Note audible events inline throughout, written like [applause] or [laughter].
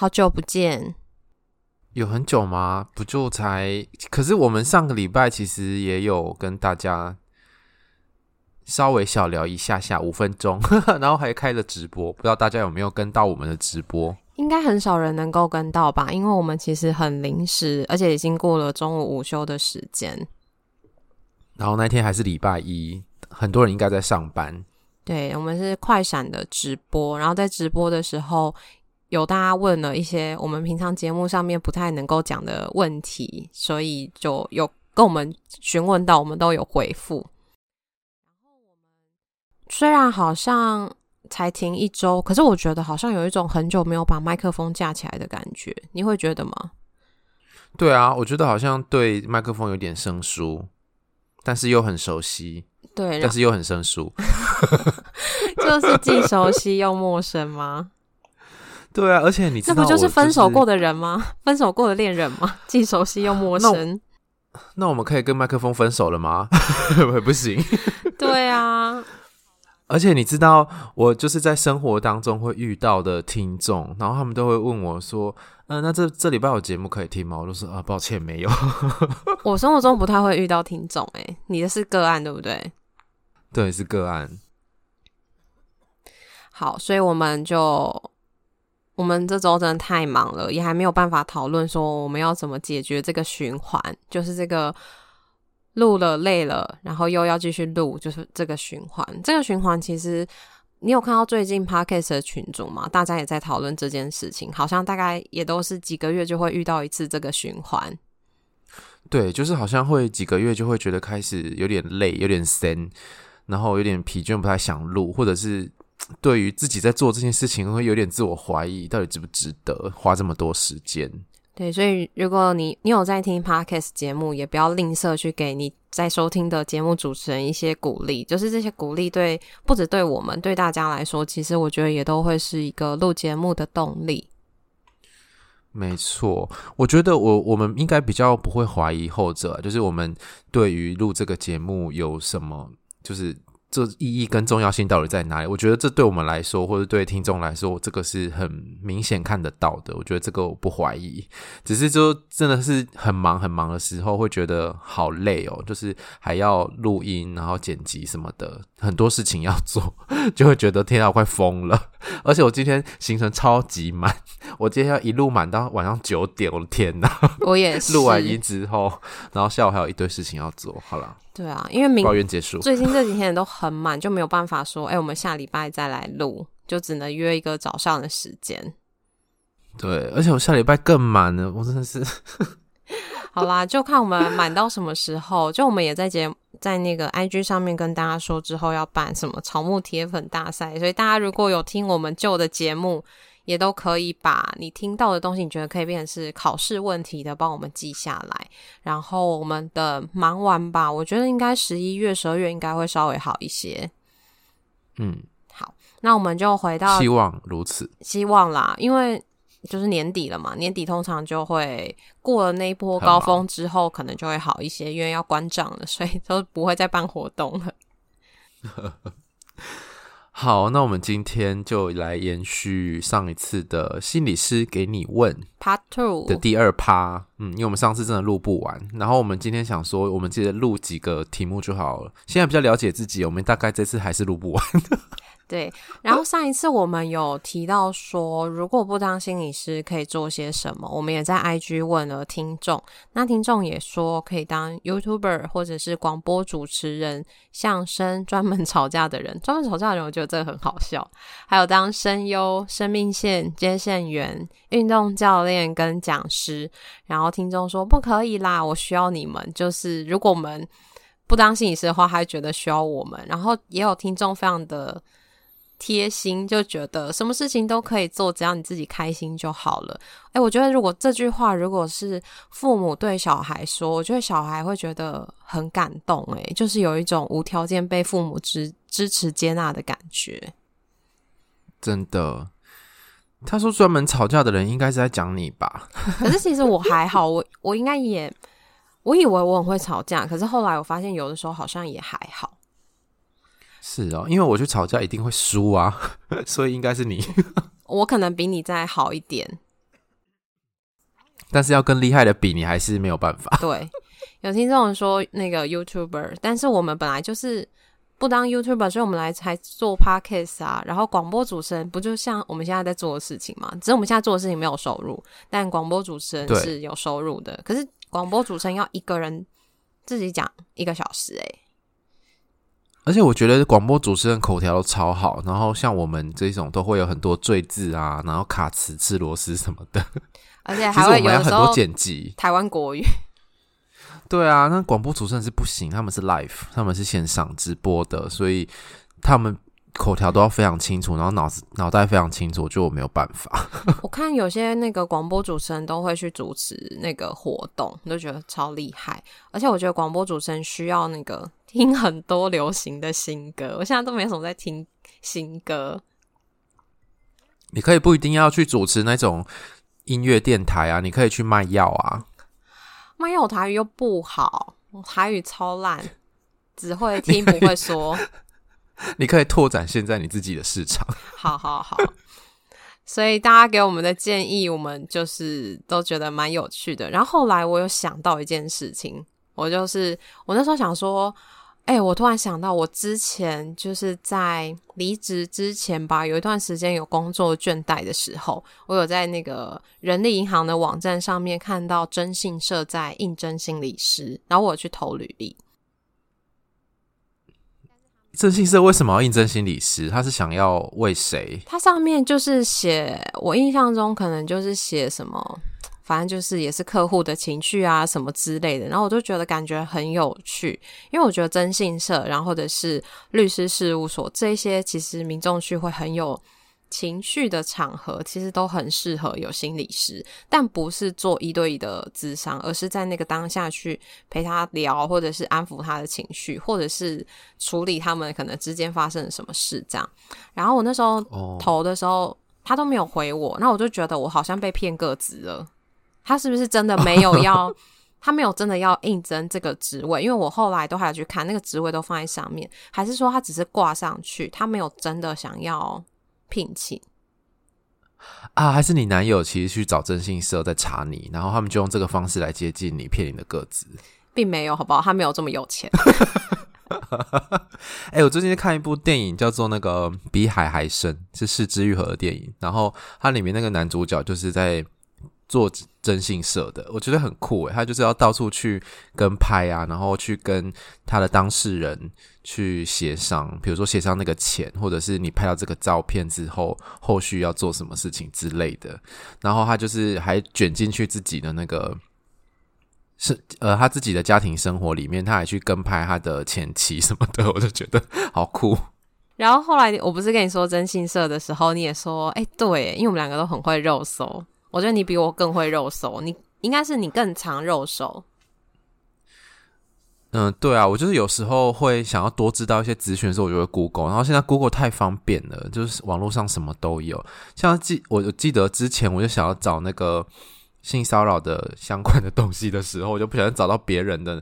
好久不见，有很久吗？不就才？可是我们上个礼拜其实也有跟大家稍微小聊一下下五分钟，[laughs] 然后还开了直播，不知道大家有没有跟到我们的直播？应该很少人能够跟到吧，因为我们其实很临时，而且已经过了中午午休的时间。然后那天还是礼拜一，很多人应该在上班。对，我们是快闪的直播，然后在直播的时候。有大家问了一些我们平常节目上面不太能够讲的问题，所以就有跟我们询问到，我们都有回复。然后我们虽然好像才停一周，可是我觉得好像有一种很久没有把麦克风架起来的感觉，你会觉得吗？对啊，我觉得好像对麦克风有点生疏，但是又很熟悉。对，但是又很生疏，[laughs] 就是既熟悉又陌生吗？[laughs] 对啊，而且你知道、就是、这不就是分手过的人吗？[laughs] 分手过的恋人吗？[laughs] 既熟悉又陌生。那，那我们可以跟麦克风分手了吗？不行。对啊。而且你知道，我就是在生活当中会遇到的听众，然后他们都会问我说：“嗯、呃，那这这礼拜有节目可以听吗？”我就说：“啊，抱歉，没有。”我生活中不太会遇到听众，哎，你的是个案对不对？对，是个案。好，所以我们就。我们这周真的太忙了，也还没有办法讨论说我们要怎么解决这个循环，就是这个录了累了，然后又要继续录，就是这个循环。这个循环其实你有看到最近 Podcast 的群组吗？大家也在讨论这件事情，好像大概也都是几个月就会遇到一次这个循环。对，就是好像会几个月就会觉得开始有点累，有点闲，然后有点疲倦，不太想录，或者是。对于自己在做这件事情，会有点自我怀疑，到底值不值得花这么多时间？对，所以如果你你有在听 Podcast 节目，也不要吝啬去给你在收听的节目主持人一些鼓励。就是这些鼓励，对不止对我们，对大家来说，其实我觉得也都会是一个录节目的动力。没错，我觉得我我们应该比较不会怀疑后者，就是我们对于录这个节目有什么，就是。这意义跟重要性到底在哪里？我觉得这对我们来说，或者对听众来说，这个是很明显看得到的。我觉得这个我不怀疑，只是就真的是很忙很忙的时候，会觉得好累哦，就是还要录音，然后剪辑什么的，很多事情要做，[laughs] 就会觉得天啊，我快疯了。而且我今天行程超级满，我今天要一路满到晚上九点，我的天哪！我也是。[laughs] 录完音之后，然后下午还有一堆事情要做，好了。对啊，因为明抱怨结束，最近这几天都很满，就没有办法说，哎、欸，我们下礼拜再来录，就只能约一个早上的时间。对，而且我下礼拜更满了，我真的是。[laughs] 好啦，就看我们满到什么时候。就我们也在节在那个 IG 上面跟大家说，之后要办什么草木铁粉大赛，所以大家如果有听我们旧的节目。也都可以把你听到的东西，你觉得可以变成是考试问题的，帮我们记下来。然后我们的忙完吧，我觉得应该十一月、十二月应该会稍微好一些。嗯，好，那我们就回到，希望如此，希望啦，因为就是年底了嘛，年底通常就会过了那一波高峰之后，可能就会好一些，因为要关账了，所以都不会再办活动了。[laughs] 好，那我们今天就来延续上一次的心理师给你问 Part Two 的第二趴。嗯，因为我们上次真的录不完，然后我们今天想说，我们记得录几个题目就好了。现在比较了解自己，我们大概这次还是录不完的。[laughs] 对，然后上一次我们有提到说，如果不当心理师可以做些什么，我们也在 IG 问了听众，那听众也说可以当 YouTuber 或者是广播主持人、相声专门吵架的人，专门吵架的人，我觉得这个很好笑，还有当声优、生命线接线员、运动教练跟讲师。然后听众说不可以啦，我需要你们，就是如果我们不当心理师的话，还觉得需要我们。然后也有听众非常的。贴心，就觉得什么事情都可以做，只要你自己开心就好了。诶，我觉得如果这句话如果是父母对小孩说，我觉得小孩会觉得很感动。诶，就是有一种无条件被父母支支持接纳的感觉。真的，他说专门吵架的人应该是在讲你吧？[laughs] 可是其实我还好，我我应该也，我以为我很会吵架，可是后来我发现有的时候好像也还好。是哦，因为我去吵架一定会输啊，[laughs] 所以应该是你。我可能比你再好一点，但是要跟厉害的比，你还是没有办法。对，有听众说那个 YouTuber，但是我们本来就是。不当 YouTuber，所以我们来才做 Podcast 啊。然后广播主持人不就像我们现在在做的事情吗？只是我们现在做的事情没有收入，但广播主持人是有收入的。可是广播主持人要一个人自己讲一个小时，欸，诶。而且我觉得广播主持人口条都超好，然后像我们这种都会有很多赘字啊，然后卡词、吃螺丝什么的，[laughs] 而且还会有很多剪辑台湾国语。对啊，那广播主持人是不行，他们是 live，他们是线上直播的，所以他们口条都要非常清楚，然后脑子脑袋非常清楚，就我没有办法。[laughs] 我看有些那个广播主持人都会去主持那个活动，都觉得超厉害。而且我觉得广播主持人需要那个听很多流行的新歌，我现在都没什么在听新歌。你可以不一定要去主持那种音乐电台啊，你可以去卖药啊。[laughs] 卖药，我台语又不好，我台语超烂，只会听不会说。你可以拓展现在你自己的市场。[laughs] 好好好，所以大家给我们的建议，我们就是都觉得蛮有趣的。然后后来我有想到一件事情，我就是我那时候想说。哎、我突然想到，我之前就是在离职之前吧，有一段时间有工作倦怠的时候，我有在那个人力银行的网站上面看到征信社在应征心理师，然后我去投履历。征信社为什么要应征心理师？他是想要为谁？他上面就是写，我印象中可能就是写什么。[tsk] 反正就是也是客户的情绪啊什么之类的，然后我就觉得感觉很有趣，因为我觉得征信社，然后或者是律师事务所这些，其实民众去会很有情绪的场合，其实都很适合有心理师，但不是做一对一的咨商，而是在那个当下去陪他聊，或者是安抚他的情绪，或者是处理他们可能之间发生了什么事这样。然后我那时候投的时候，oh. 他都没有回我，那我就觉得我好像被骗个职了。他是不是真的没有 [laughs] 要？他没有真的要应征这个职位？因为我后来都还要去看那个职位都放在上面，还是说他只是挂上去？他没有真的想要聘请啊？还是你男友其实去找征信社在查你，然后他们就用这个方式来接近你，骗你的个子？并没有，好不好？他没有这么有钱。[laughs] 哎、欸，我最近在看一部电影，叫做那个《比海还深》，是是之愈合的电影。然后它里面那个男主角就是在。做征信社的，我觉得很酷诶，他就是要到处去跟拍啊，然后去跟他的当事人去协商，比如说协商那个钱，或者是你拍到这个照片之后，后续要做什么事情之类的。然后他就是还卷进去自己的那个是呃他自己的家庭生活里面，他还去跟拍他的前妻什么的，我就觉得好酷。然后后来我不是跟你说征信社的时候，你也说哎对，因为我们两个都很会肉搜。我觉得你比我更会肉搜，你应该是你更常肉搜。嗯，对啊，我就是有时候会想要多知道一些资讯的时候，我就会 Google。然后现在 Google 太方便了，就是网络上什么都有。像记我记得之前我就想要找那个性骚扰的相关的东西的时候，我就不小心找到别人的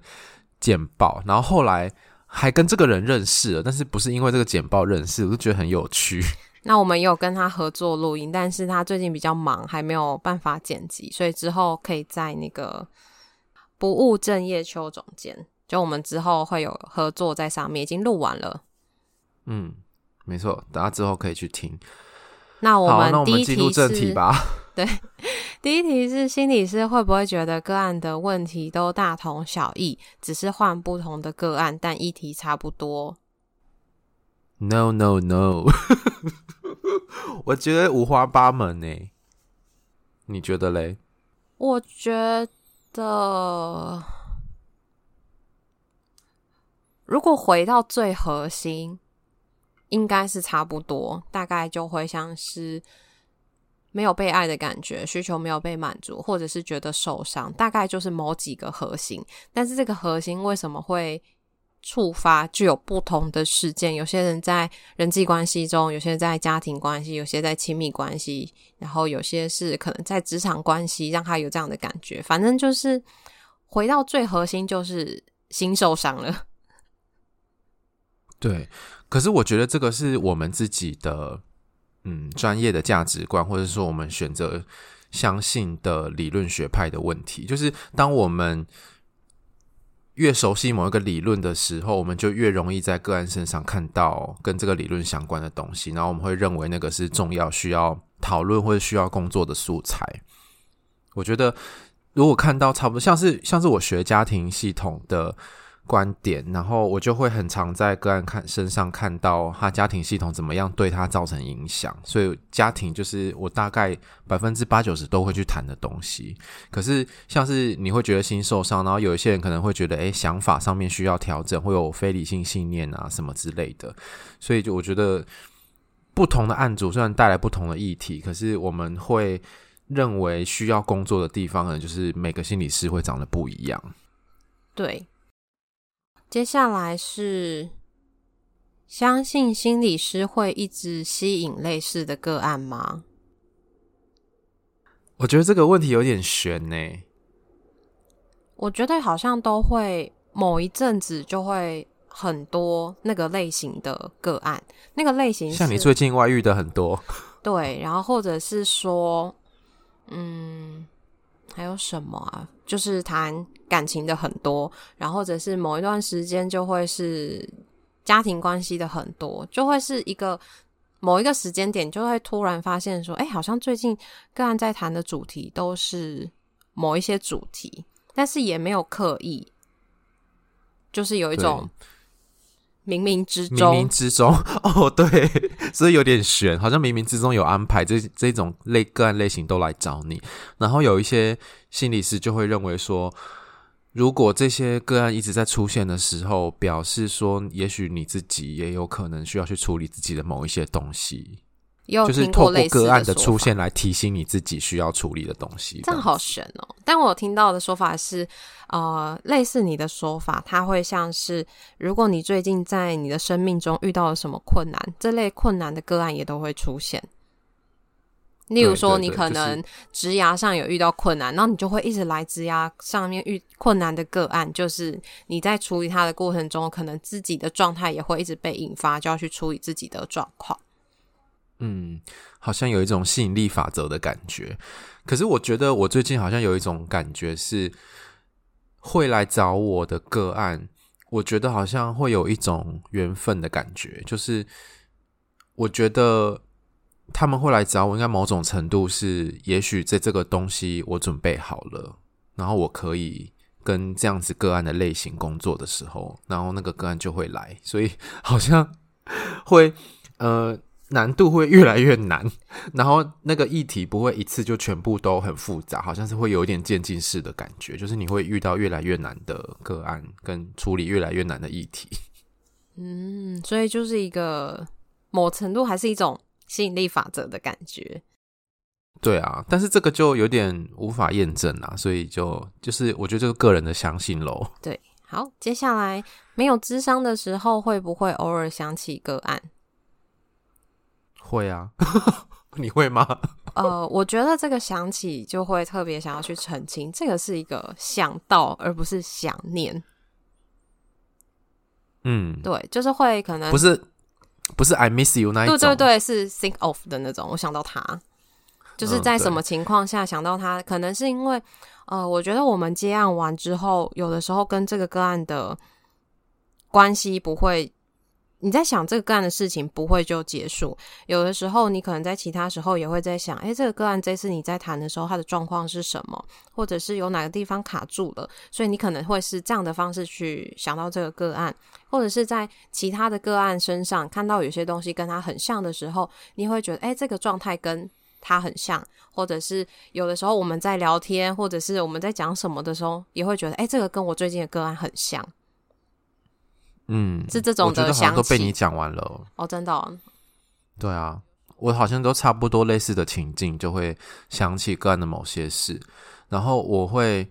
简报，然后后来还跟这个人认识了，但是不是因为这个简报认识，我就觉得很有趣。[laughs] 那我们有跟他合作录音，但是他最近比较忙，还没有办法剪辑，所以之后可以在那个不务正业邱总监，就我们之后会有合作在上面，已经录完了。嗯，没错，大家之后可以去听。那我们第一题是，正题吧。[laughs] 对，第一题是心理师会不会觉得个案的问题都大同小异，只是换不同的个案，但议题差不多？No no no，[laughs] 我觉得五花八门呢。你觉得嘞？我觉得，如果回到最核心，应该是差不多，大概就会像是没有被爱的感觉，需求没有被满足，或者是觉得受伤，大概就是某几个核心。但是这个核心为什么会触发，具有不同的事件？有些人在人际关系中，有些在家庭关系，有些在亲密关系，然后有些是可能在职场关系，让他有这样的感觉。反正就是回到最核心，就是心受伤了。对，可是我觉得这个是我们自己的，嗯，专业的价值观，或者说我们选择相信的理论学派的问题。就是当我们越熟悉某一个理论的时候，我们就越容易在个案身上看到跟这个理论相关的东西，然后我们会认为那个是重要、需要讨论或者需要工作的素材。我觉得，如果看到差不多像是像是我学家庭系统的。观点，然后我就会很常在个案看身上看到他家庭系统怎么样对他造成影响，所以家庭就是我大概百分之八九十都会去谈的东西。可是像是你会觉得心受伤，然后有一些人可能会觉得，诶，想法上面需要调整，会有非理性信念啊什么之类的。所以就我觉得不同的案组虽然带来不同的议题，可是我们会认为需要工作的地方呢，就是每个心理师会长得不一样。对。接下来是相信心理师会一直吸引类似的个案吗？我觉得这个问题有点悬呢。我觉得好像都会某一阵子就会很多那个类型的个案，那个类型像你最近外遇的很多，对，然后或者是说，嗯。还有什么啊？就是谈感情的很多，然后或者是某一段时间就会是家庭关系的很多，就会是一个某一个时间点，就会突然发现说，哎，好像最近个案在谈的主题都是某一些主题，但是也没有刻意，就是有一种。冥冥之中，冥冥之中，哦，对，[laughs] 所以有点悬，好像冥冥之中有安排，这这种类个案类型都来找你。然后有一些心理师就会认为说，如果这些个案一直在出现的时候，表示说，也许你自己也有可能需要去处理自己的某一些东西。就是透过个案的出现来提醒你自己需要处理的东西，这样好玄哦。但我有听到的说法是，呃，类似你的说法，它会像是，如果你最近在你的生命中遇到了什么困难，这类困难的个案也都会出现。例如说，你可能职涯上有遇到困难，然后你就会一直来职涯上面遇困难的个案，就是你在处理它的过程中，可能自己的状态也会一直被引发，就要去处理自己的状况。嗯，好像有一种吸引力法则的感觉。可是我觉得我最近好像有一种感觉是，会来找我的个案，我觉得好像会有一种缘分的感觉。就是我觉得他们会来找我，应该某种程度是，也许在这个东西我准备好了，然后我可以跟这样子个案的类型工作的时候，然后那个个案就会来。所以好像会呃。难度会越来越难，然后那个议题不会一次就全部都很复杂，好像是会有一点渐进式的感觉，就是你会遇到越来越难的个案，跟处理越来越难的议题。嗯，所以就是一个某程度还是一种吸引力法则的感觉。对啊，但是这个就有点无法验证啊，所以就就是我觉得这个个人的相信喽。对，好，接下来没有智商的时候，会不会偶尔想起个案？会啊，[laughs] 你会吗？呃，我觉得这个想起就会特别想要去澄清，这个是一个想到，而不是想念。嗯，对，就是会可能不是不是 I miss you 那一种，对对对，是 think of 的那种。我想到他，就是在什么情况下想到他，嗯，可能是因为呃，我觉得我们接案完之后，有的时候跟这个个案的关系不会。你在想这个个案的事情不会就结束，有的时候你可能在其他时候也会在想，诶，这个个案这次你在谈的时候，它的状况是什么，或者是有哪个地方卡住了，所以你可能会是这样的方式去想到这个个案，或者是在其他的个案身上看到有些东西跟它很像的时候，你会觉得，诶，这个状态跟它很像，或者是有的时候我们在聊天，或者是我们在讲什么的时候，也会觉得，诶，这个跟我最近的个案很像。嗯，是这种的。好像都被你讲完了。哦，真的哦？对啊，我好像都差不多类似的情境，就会想起个案的某些事，然后我会，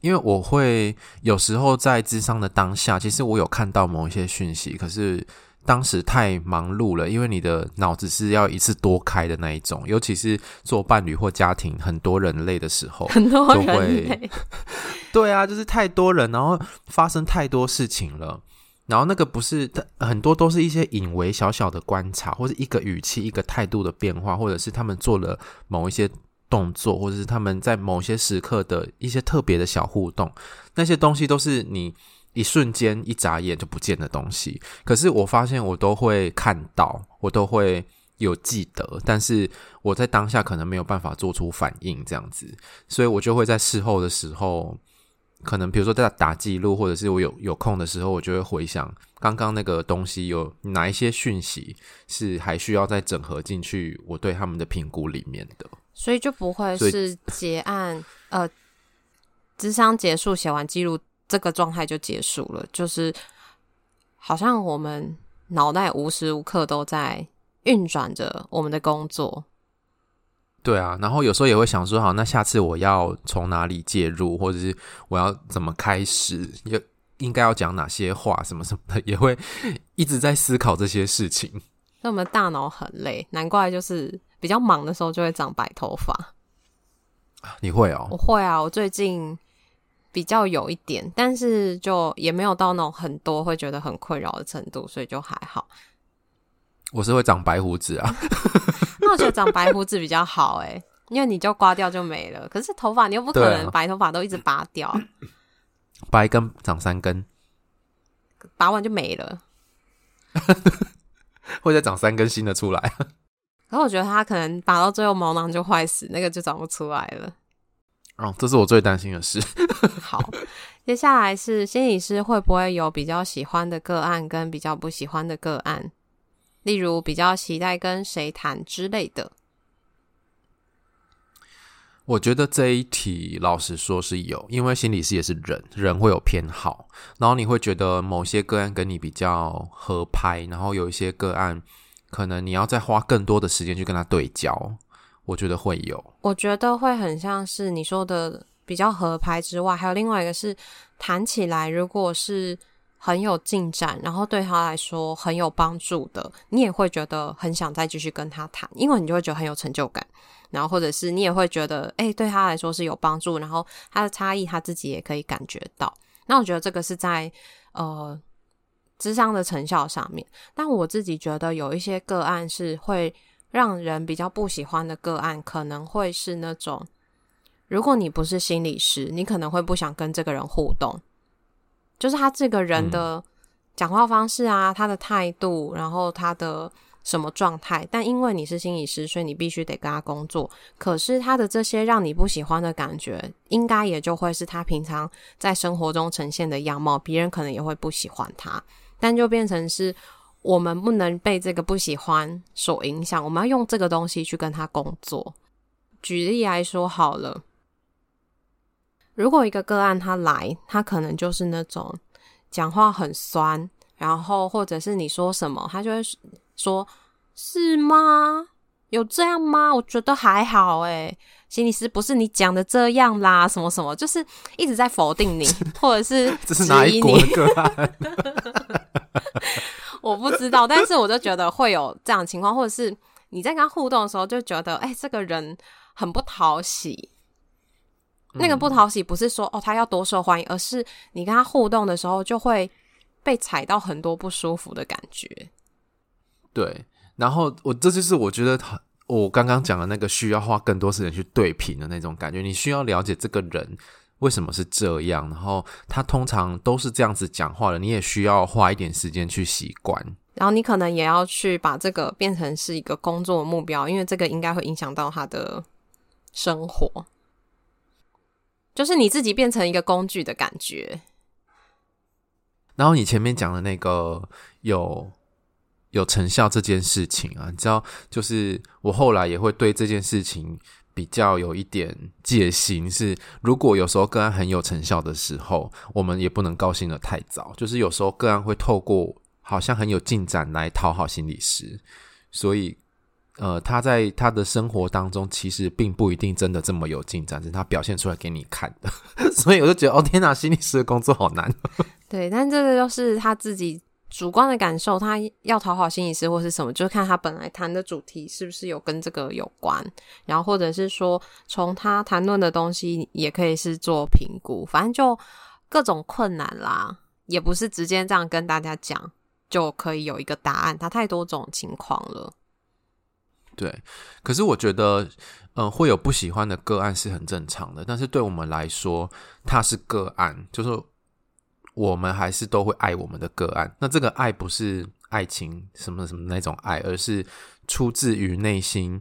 因为我会有时候在智商的当下，其实我有看到某一些讯息，可是。当时太忙碌了，因为你的脑子是要一次多开的那一种，尤其是做伴侣或家庭很多人类的时候，很多人类。[laughs] 对啊，就是太多人，然后发生太多事情了，然后那个不是很多都是一些隐微小小的观察，或者一个语气、一个态度的变化，或者是他们做了某一些动作，或者是他们在某些时刻的一些特别的小互动，那些东西都是你。一瞬间，一眨眼就不见的东西，可是我发现我都会看到，我都会有记得，但是我在当下可能没有办法做出反应，这样子，所以我就会在事后的时候，可能比如说在打记录，或者是我有有空的时候，我就会回想刚刚那个东西有哪一些讯息是还需要再整合进去我对他们的评估里面的，所以就不会是结案，呃，咨商结束写完记录。这个状态就结束了，就是好像我们脑袋无时无刻都在运转着我们的工作。对啊，然后有时候也会想说，好，那下次我要从哪里介入，或者是我要怎么开始，应应该要讲哪些话，什么什么的，也会一直在思考这些事情。那我们大脑很累，难怪就是比较忙的时候就会长白头发。你会哦？我会啊，我最近。比较有一点，但是就也没有到那种很多会觉得很困扰的程度，所以就还好。我是会长白胡子啊，[laughs] 那我觉得长白胡子比较好哎、欸，因为你就刮掉就没了。可是头发你又不可能白头发都一直拔掉，拔一根长三根，拔完就没了，[laughs] 会再长三根新的出来。可是我觉得他可能拔到最后毛囊就坏死，那个就长不出来了。哦，这是我最担心的事。[laughs] 好，接下来是心理师会不会有比较喜欢的个案跟比较不喜欢的个案？例如比较期待跟谁谈之类的。我觉得这一题老实说是有，因为心理师也是人，人会有偏好，然后你会觉得某些个案跟你比较合拍，然后有一些个案可能你要再花更多的时间去跟他对焦。我觉得会有，我觉得会很像是你说的比较合拍之外，还有另外一个是谈起来，如果是很有进展，然后对他来说很有帮助的，你也会觉得很想再继续跟他谈，因为你就会觉得很有成就感，然后或者是你也会觉得，诶，对他来说是有帮助，然后他的差异他自己也可以感觉到。那我觉得这个是在呃智商的成效上面，但我自己觉得有一些个案是会。让人比较不喜欢的个案，可能会是那种，如果你不是心理师，你可能会不想跟这个人互动，就是他这个人的讲话方式啊，他的态度，然后他的什么状态，但因为你是心理师，所以你必须得跟他工作。可是他的这些让你不喜欢的感觉，应该也就会是他平常在生活中呈现的样貌，别人可能也会不喜欢他，但就变成是。我们不能被这个不喜欢所影响，我们要用这个东西去跟他工作。举例来说好了，如果一个个案他来，他可能就是那种讲话很酸，然后或者是你说什么，他就会说：“是吗？有这样吗？我觉得还好诶，心理师不是你讲的这样啦，什么什么，就是一直在否定你，[laughs] 或者是这是哪一国的个案？[laughs] 我不知道，但是我就觉得会有这样的情况，或者是你在跟他互动的时候，就觉得，哎、欸，这个人很不讨喜。那个不讨喜不是说哦他要多受欢迎，而是你跟他互动的时候，就会被踩到很多不舒服的感觉。对，然后我这就是我觉得他，我刚刚讲的那个需要花更多时间去对平的那种感觉，你需要了解这个人。为什么是这样？然后他通常都是这样子讲话的，你也需要花一点时间去习惯。然后你可能也要去把这个变成是一个工作目标，因为这个应该会影响到他的生活，就是你自己变成一个工具的感觉。然后你前面讲的那个有有成效这件事情啊，你知道，就是我后来也会对这件事情比较有一点戒心。是如果有时候个案很有成效的时候，我们也不能高兴的太早。就是有时候个案会透过好像很有进展来讨好心理师，所以呃，他在他的生活当中其实并不一定真的这么有进展，是他表现出来给你看的。[laughs] 所以我就觉得，哦天哪，心理师的工作好难。[laughs] 对，但这个就是他自己。主观的感受，他要讨好心理师或是什么，就看他本来谈的主题是不是有跟这个有关，然后或者是说从他谈论的东西也可以是做评估，反正就各种困难啦，也不是直接这样跟大家讲就可以有一个答案，他太多种情况了。对，可是我觉得，嗯、呃，会有不喜欢的个案是很正常的，但是对我们来说，它是个案，就是。我们还是都会爱我们的个案，那这个爱不是爱情什么什么那种爱，而是出自于内心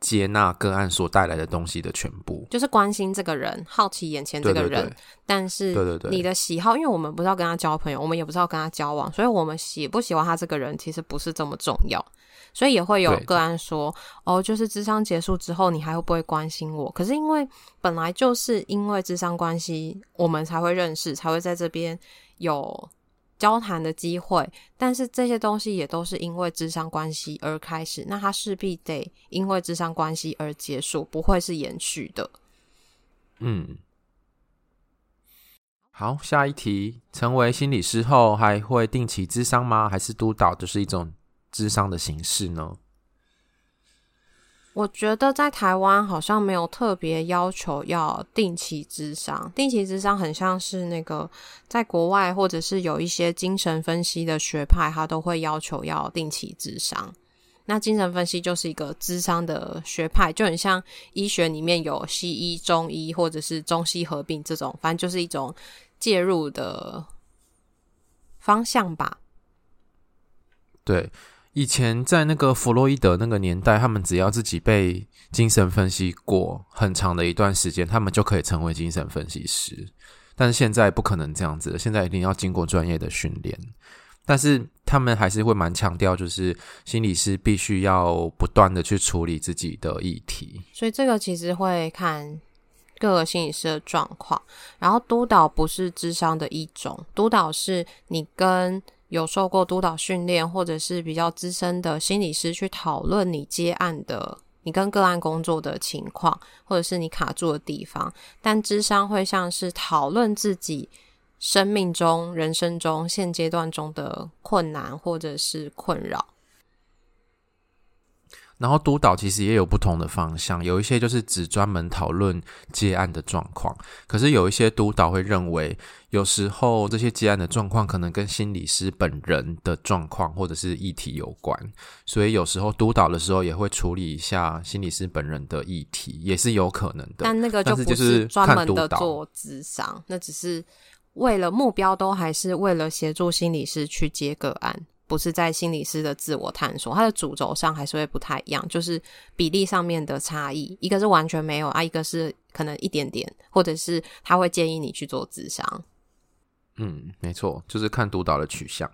接纳个案所带来的东西的全部，就是关心这个人，好奇眼前这个人。对对对，但是，对对对，你的喜好，因为我们不是要跟他交朋友，我们也不是要跟他交往，所以我们喜不喜欢他这个人，其实不是这么重要。所以也会有个案说，哦，就是智商结束之后，你还会不会关心我？可是因为本来就是因为智商关系，我们才会认识，才会在这边有交谈的机会。但是这些东西也都是因为智商关系而开始，那它势必得因为智商关系而结束，不会是延续的。嗯，好，下一题，成为心理师后还会定期咨商吗？还是督导就是一种？咨商的形式呢？我觉得在台湾好像没有特别要求要定期智商。定期智商很像是那个在国外或者是有一些精神分析的学派，他都会要求要定期智商。那精神分析就是一个智商的学派，就很像医学里面有西医、中医或者是中西合并这种，反正就是一种介入的方向吧。对。以前在那个弗洛伊德那个年代，他们只要自己被精神分析过很长的一段时间，他们就可以成为精神分析师。但是现在不可能这样子，现在一定要经过专业的训练。但是他们还是会蛮强调，就是心理师必须要不断的去处理自己的议题。所以这个其实会看各个心理师的状况。然后督导不是智商的一种，督导是你跟有受过督导训练，或者是比较资深的心理师去讨论你接案的、你跟个案工作的情况，或者是你卡住的地方。但智商会像是讨论自己生命中、人生中现阶段中的困难或者是困扰。然后督导其实也有不同的方向，有一些就是只专门讨论接案的状况，可是有一些督导会认为，有时候这些接案的状况可能跟心理师本人的状况或者是议题有关，所以有时候督导的时候也会处理一下心理师本人的议题，也是有可能的。但那个就不是专门的做智商，那只是为了目标都还是为了协助心理师去接个案。不是在心理师的自我探索，它的主轴上还是会不太一样，就是比例上面的差异，一个是完全没有啊，一个是可能一点点，或者是他会建议你去做智商。嗯，没错，就是看督导的取向。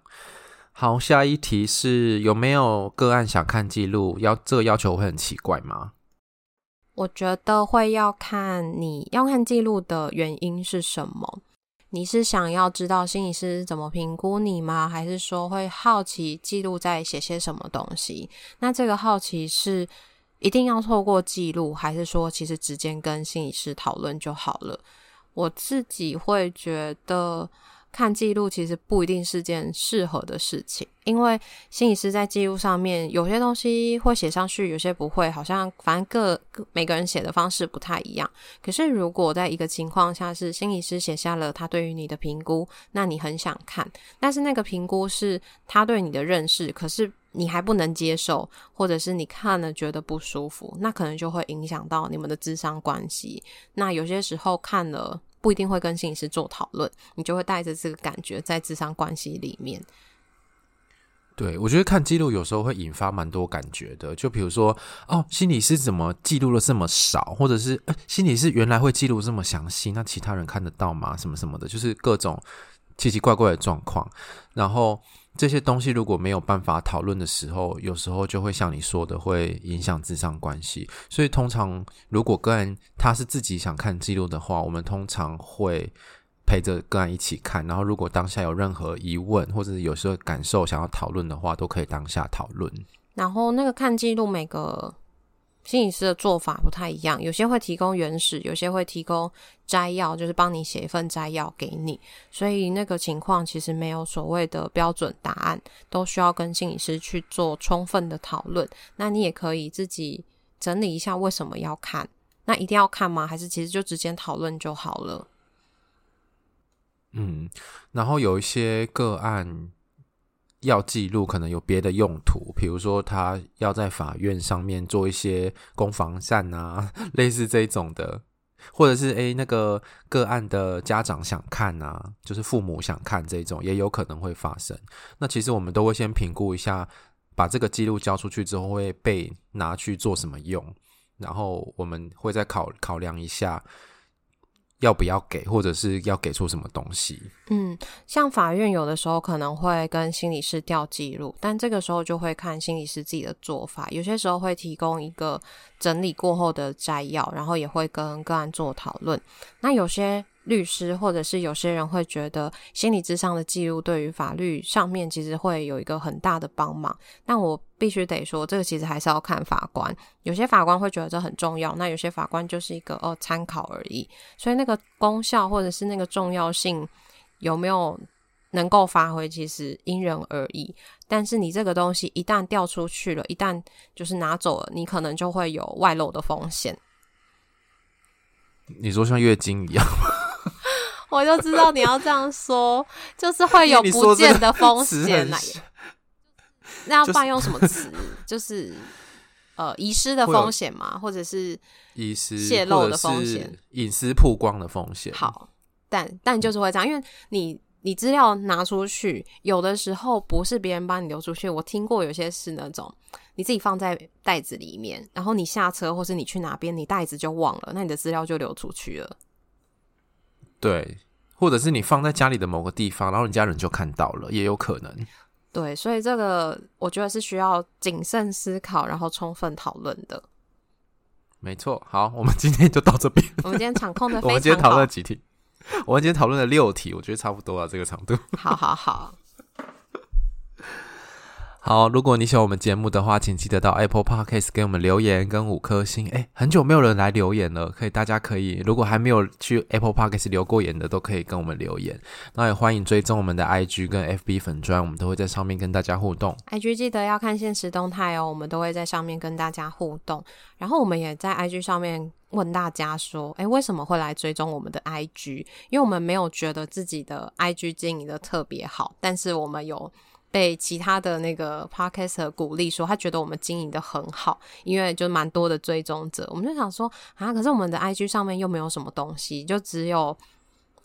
好，下一题是有没有个案想看记录？要这个要求会很奇怪吗？我觉得会要看你要看记录的原因是什么。你是想要知道心理师怎么评估你吗？还是说会好奇记录在写些什么东西？那这个好奇是一定要透过记录，还是说其实直接跟心理师讨论就好了？我自己会觉得。看记录其实不一定是件适合的事情，因为心理师在记录上面有些东西会写上去，有些不会，好像反正各每个人写的方式不太一样。可是如果在一个情况下是心理师写下了他对于你的评估，那你很想看，但是那个评估是他对你的认识，可是你还不能接受，或者是你看了觉得不舒服，那可能就会影响到你们的咨商关系。那有些时候看了。不一定会跟心理师做讨论，你就会带着这个感觉在智商关系里面。对，我觉得看记录有时候会引发蛮多感觉的，就比如说，哦，心理师怎么记录了这么少，或者是，心理师原来会记录这么详细，那其他人看得到吗？什么什么的，就是各种奇奇怪怪的状况。然后这些东西如果没有办法讨论的时候，有时候就会像你说的，会影响智商关系。所以通常如果个人他是自己想看记录的话，我们通常会陪着个人一起看。然后如果当下有任何疑问或者有时候感受想要讨论的话，都可以当下讨论。然后那个看记录每个。心理师的做法不太一样，有些会提供原始，有些会提供摘要，就是帮你写一份摘要给你。所以那个情况其实没有所谓的标准答案，都需要跟心理师去做充分的讨论。那你也可以自己整理一下为什么要看，那一定要看吗？还是其实就直接讨论就好了？嗯，然后有一些个案。要记录可能有别的用途，比如说他要在法院上面做一些攻防战啊，[laughs] 类似这种的，或者是诶那个个案的家长想看啊，就是父母想看这种，也有可能会发生。那其实我们都会先评估一下，把这个记录交出去之后会被拿去做什么用，然后我们会再考考量一下。要不要给，或者是要给出什么东西？嗯，像法院有的时候可能会跟心理师调记录，但这个时候就会看心理师自己的做法。有些时候会提供一个整理过后的摘要，然后也会跟个案做讨论。那有些。律师或者是有些人会觉得心理咨商的记录对于法律上面其实会有一个很大的帮忙，但我必须得说，这个其实还是要看法官。有些法官会觉得这很重要，那有些法官就是一个哦参考而已。所以那个功效或者是那个重要性有没有能够发挥，其实因人而异。但是你这个东西一旦掉出去了，一旦就是拿走了，你可能就会有外漏的风险。你说像月经一样吗？[laughs] 我就知道你要这样说，就是会有不见的风险来。那要不然用什么词？就是呃，遗失的风险嘛，或者是遗失泄露的风险、隐私曝光的风险。好，但但就是会这样，因为你你资料拿出去，有的时候不是别人帮你流出去。我听过有些是那种你自己放在袋子里面，然后你下车或是你去哪边，你袋子就忘了，那你的资料就流出去了。对，或者是你放在家里的某个地方，然后你家人就看到了，也有可能。对，所以这个我觉得是需要谨慎思考，然后充分讨论的。没错，好，我们今天就到这边。我们今天场控的。我们今天讨论了几题？我们今天讨论了六题，我觉得差不多啊，这个长度。好好好。好，如果你喜欢我们节目的话，请记得到 Apple Podcast 给我们留言跟五颗星。诶，很久没有人来留言了，可以大家可以，如果还没有去 Apple Podcast 留过言的，都可以跟我们留言。那也欢迎追踪我们的 IG 跟 FB 粉砖，我们都会在上面跟大家互动。IG 记得要看限时动态哦，我们都会在上面跟大家互动。然后我们也在 IG 上面问大家说，诶，为什么会来追踪我们的 IG？因为我们没有觉得自己的 IG 经营的特别好，但是我们有。被其他的那个 podcaster 鼓励说，他觉得我们经营的很好，因为就蛮多的追踪者。我们就想说啊，可是我们的 IG 上面又没有什么东西，就只有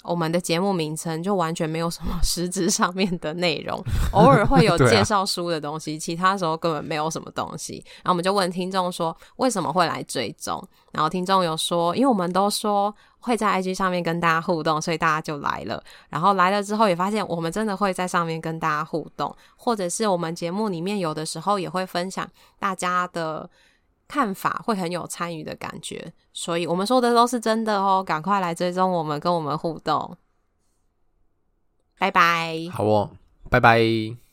我们的节目名称，就完全没有什么实质上面的内容。[laughs] 偶尔会有介绍书的东西，其他时候根本没有什么东西。然后我们就问听众说，为什么会来追踪？然后听众有说，因为我们都说。会在 IG 上面跟大家互动，所以大家就来了。然后来了之后，也发现我们真的会在上面跟大家互动，或者是我们节目里面有的时候也会分享大家的看法，会很有参与的感觉。所以我们说的都是真的哦，赶快来追踪我们，跟我们互动。拜拜。好哦，拜拜。